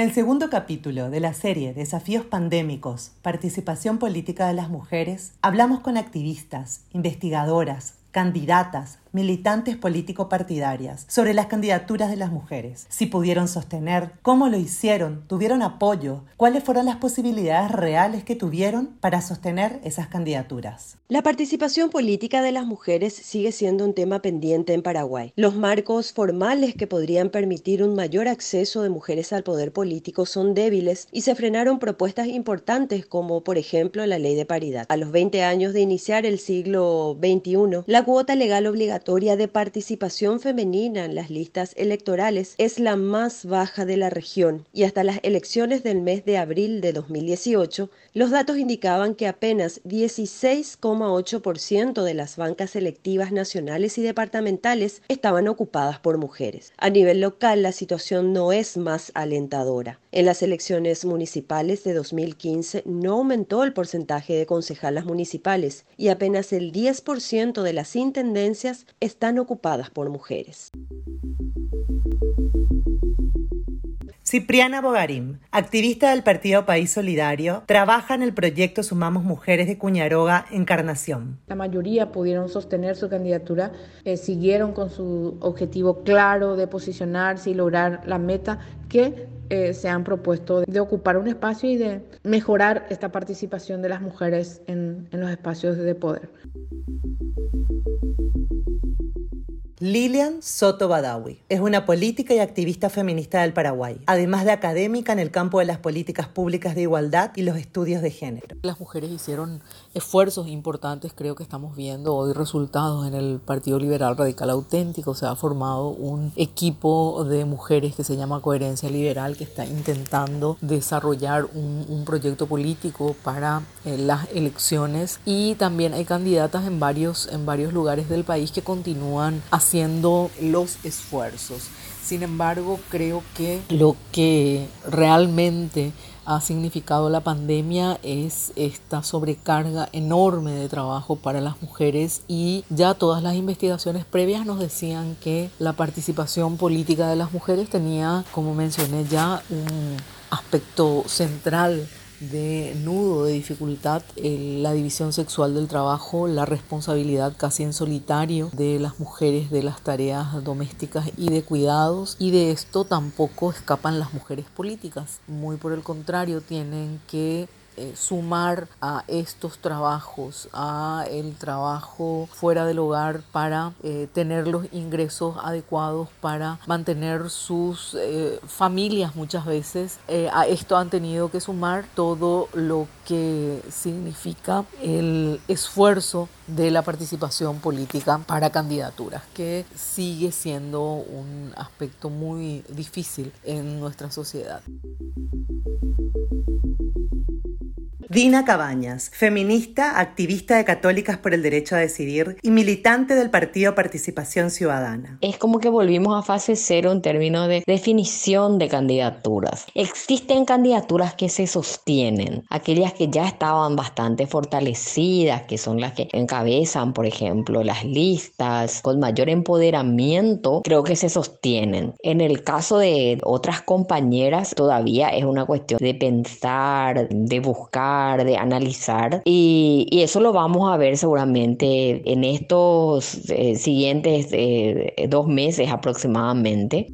En el segundo capítulo de la serie Desafíos Pandémicos, Participación Política de las Mujeres, hablamos con activistas, investigadoras, candidatas, militantes político-partidarias sobre las candidaturas de las mujeres, si pudieron sostener, cómo lo hicieron, tuvieron apoyo, cuáles fueron las posibilidades reales que tuvieron para sostener esas candidaturas. La participación política de las mujeres sigue siendo un tema pendiente en Paraguay. Los marcos formales que podrían permitir un mayor acceso de mujeres al poder político son débiles y se frenaron propuestas importantes como por ejemplo la ley de paridad. A los 20 años de iniciar el siglo XXI, la cuota legal obligatoria de participación femenina en las listas electorales es la más baja de la región y hasta las elecciones del mes de abril de 2018, los datos indicaban que apenas 16,8% de las bancas selectivas nacionales y departamentales estaban ocupadas por mujeres. A nivel local, la situación no es más alentadora. En las elecciones municipales de 2015 no aumentó el porcentaje de concejalas municipales y apenas el 10% de las intendencias están ocupadas por mujeres. Cipriana Bogarín, activista del Partido País Solidario, trabaja en el proyecto Sumamos Mujeres de Cuñaroga Encarnación. La mayoría pudieron sostener su candidatura, eh, siguieron con su objetivo claro de posicionarse y lograr la meta que eh, se han propuesto de ocupar un espacio y de mejorar esta participación de las mujeres en los espacios de poder. Lilian Soto Badawi es una política y activista feminista del Paraguay, además de académica en el campo de las políticas públicas de igualdad y los estudios de género. Las mujeres hicieron esfuerzos importantes, creo que estamos viendo hoy resultados en el Partido Liberal Radical Auténtico. Se ha formado un equipo de mujeres que se llama Coherencia Liberal que está intentando desarrollar un, proyecto político para eh, las elecciones y también hay candidatas en varios, en varios lugares del país que continúan haciendo haciendo los esfuerzos. Sin embargo, creo que lo que realmente ha significado la pandemia es esta sobrecarga enorme de trabajo para las mujeres y ya todas las investigaciones previas nos decían que la participación política de las mujeres tenía, como mencioné ya, un aspecto central de nudo, de dificultad, la división sexual del trabajo, la responsabilidad casi en solitario de las mujeres de las tareas domésticas y de cuidados. Y de esto tampoco escapan las mujeres políticas. Muy por el contrario, tienen que eh, sumar a estos trabajos, a el trabajo fuera del hogar para eh, tener los ingresos adecuados para mantener sus eh, familias muchas veces. a esto han tenido que sumar todo lo que significa el esfuerzo de la participación política para candidaturas, que sigue siendo un aspecto muy difícil en nuestra sociedad. Dina Cabañas, feminista, activista de Católicas por el Derecho a Decidir y militante del Partido Participación Ciudadana. Es como que volvimos a fase cero en términos de definición de candidaturas. Existen candidaturas que se sostienen, aquellas que ya estaban bastante fortalecidas, que son las que encabezan, por ejemplo, las listas con mayor empoderamiento, creo que se sostienen. En el caso de otras compañeras, todavía es una cuestión de pensar, de buscar de analizar y, eso lo vamos a ver seguramente en estos eh, siguientes eh, dos meses aproximadamente.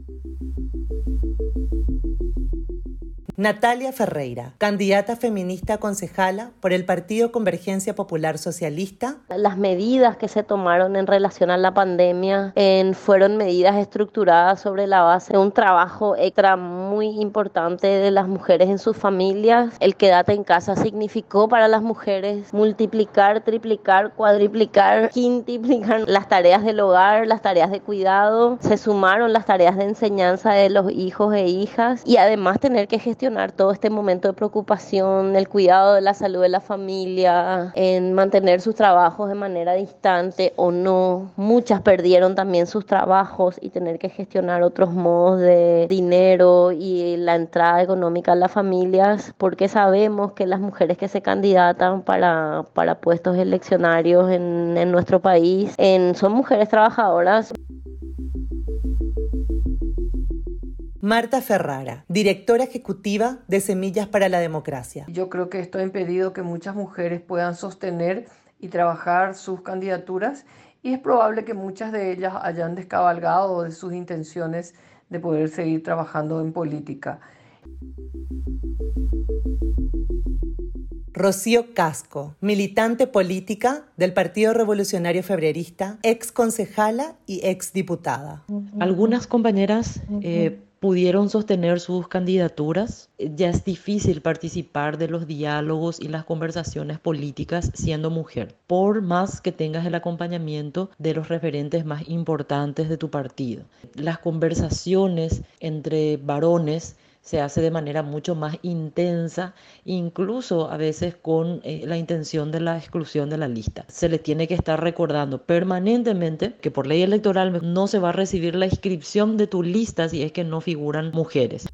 Natalia Ferreira, candidata feminista concejala por el Partido Convergencia Popular Socialista. Las medidas que se tomaron en relación a la pandemia fueron medidas estructuradas sobre la base de un trabajo extra muy importante de las mujeres en sus familias. El quédate en casa significó para las mujeres multiplicar, triplicar, cuadriplicar, quintiplicar las tareas del hogar, las tareas de cuidado. Se sumaron las tareas de enseñanza de los hijos e hijas y además tener que gestionar todo este momento de preocupación, el cuidado de la salud de la familia, en mantener sus trabajos de manera distante o no. Muchas perdieron también sus trabajos y tener que gestionar otros modos de dinero y la entrada económica a las familias, porque sabemos que las mujeres que se candidatan para, para puestos eleccionarios en, en nuestro país en, son mujeres trabajadoras. Marta Ferrara, directora ejecutiva de Semillas para la Democracia. Yo creo que esto ha impedido que muchas mujeres puedan sostener y trabajar sus candidaturas y es probable que muchas de ellas hayan descabalgado de sus intenciones de poder seguir trabajando en política. Rocío Casco, militante política del Partido Revolucionario Febrerista, ex concejala y ex diputada. Algunas compañeras eh, pudieron sostener sus candidaturas. Ya es difícil participar de los diálogos y las conversaciones políticas siendo mujer, por más que tengas el acompañamiento de los referentes más importantes de tu partido. Las conversaciones entre varones se hace de manera mucho más intensa, incluso a veces con eh, la intención de la exclusión de la lista. Se le tiene que estar recordando permanentemente que por ley electoral no se va a recibir la inscripción de tu lista si es que no figuran mujeres.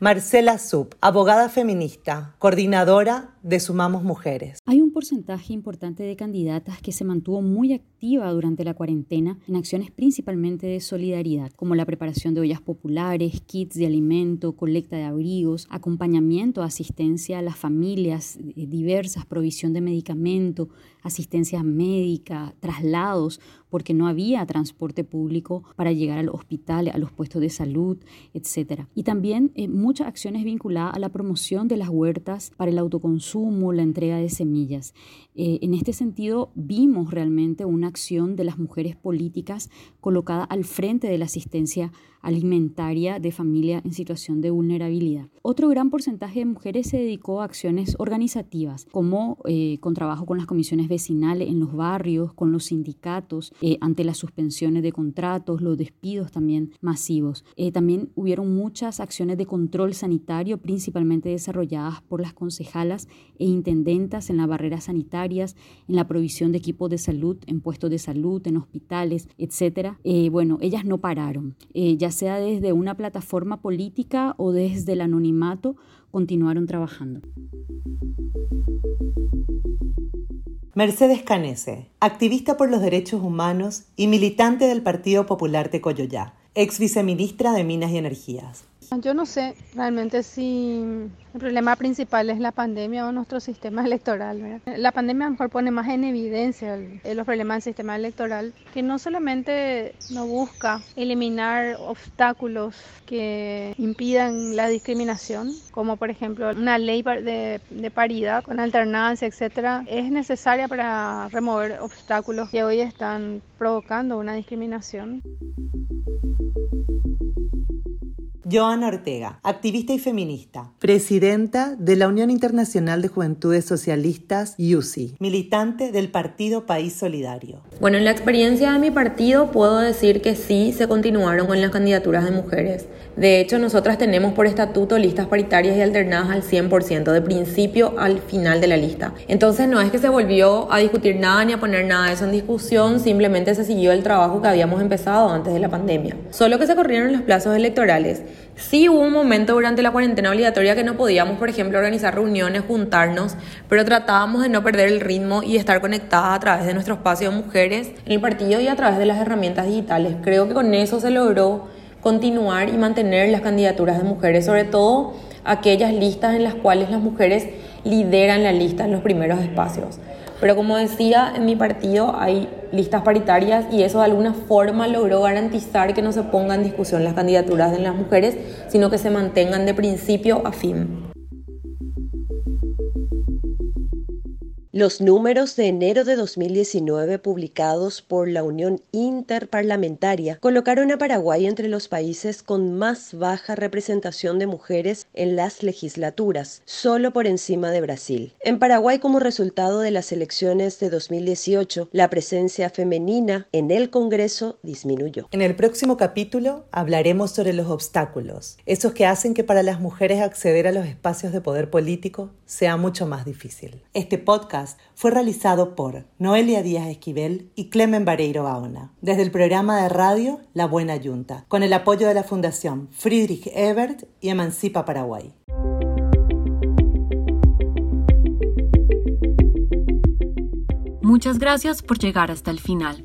Marcela Sub, abogada feminista, coordinadora de Sumamos Mujeres. Hay un porcentaje importante de candidatas que se mantuvo muy activa durante la cuarentena en acciones principalmente de solidaridad, como la preparación de ollas populares, kits de alimento, colecta de abrigos, acompañamiento, asistencia a las familias eh, diversas, provisión de medicamento, asistencia médica, traslados, porque no había transporte público para llegar al hospital, a los puestos de salud, etc. Y también eh, muchas acciones vinculadas a la promoción de las huertas para el autoconsumo, la entrega de semillas. Eh, en este sentido, vimos realmente una acción de las mujeres políticas colocada al frente de la asistencia alimentaria de familia en situación de vulnerabilidad. Otro gran porcentaje de mujeres se dedicó a acciones organizativas, como eh, con trabajo con las comisiones vecinales en los barrios, con los sindicatos, eh, ante las suspensiones de contratos, los despidos también masivos. Eh, también hubieron muchas acciones de control sanitario, principalmente desarrolladas por las concejalas e intendentas en las barreras sanitarias, en la provisión de equipos de salud, en puestos de salud, en hospitales, etc. bueno, ellas no pararon. ya sea desde una plataforma política o desde el anonimato, continuaron trabajando. Mercedes Canese, activista por los derechos humanos y militante del Partido Popular Tecoyoyá, ex viceministra de Minas y Energías. Yo no sé realmente si el problema principal es la pandemia o nuestro sistema electoral. La pandemia a lo mejor pone más en evidencia los problemas del sistema electoral, que no solamente no busca eliminar obstáculos que impidan la discriminación, como por ejemplo una ley de, de paridad con alternancia, etcétera, es necesaria para remover obstáculos que hoy están provocando una discriminación. Joana Ortega, activista y feminista, presidenta de la Unión Internacional de Juventudes Socialistas, UCI, militante del Partido País Solidario. Bueno, en la experiencia de mi partido puedo decir que sí se continuaron con las candidaturas de mujeres. De hecho, nosotras tenemos por estatuto listas paritarias y alternadas al 100%, de principio al final de la lista. Entonces no es que se volvió a discutir nada ni a poner nada de eso en discusión, simplemente se siguió el trabajo que habíamos empezado antes de la pandemia. Solo que se corrieron los plazos electorales. Sí hubo un momento durante la cuarentena obligatoria que no podíamos, por ejemplo, organizar reuniones, juntarnos, pero tratábamos de no perder el ritmo y estar conectadas a través de nuestro espacio de mujeres en el partido y a través de las herramientas digitales. Creo que con eso se logró continuar y mantener las candidaturas de mujeres, sobre todo aquellas listas en las cuales las mujeres lideran la lista en los primeros espacios. Pero como decía, en mi partido hay listas paritarias y eso de alguna forma logró garantizar que no se pongan en discusión las candidaturas de las mujeres, sino que se mantengan de principio a fin. Los números de enero de 2019 publicados por la Unión Interparlamentaria colocaron a Paraguay entre los países con más baja representación de mujeres en las legislaturas, solo por encima de Brasil. En Paraguay, como resultado de las elecciones de 2018, la presencia femenina en el Congreso disminuyó. En el próximo capítulo hablaremos sobre los obstáculos, esos que hacen que para las mujeres acceder a los espacios de poder político sea mucho más difícil. Este podcast fue realizado por Noelia Díaz Esquivel y Clemen Vareiro Bauna, desde el programa de radio La Buena Yunta, con el apoyo de la Fundación Friedrich Ebert y Emancipa Paraguay. Muchas gracias por llegar hasta el final.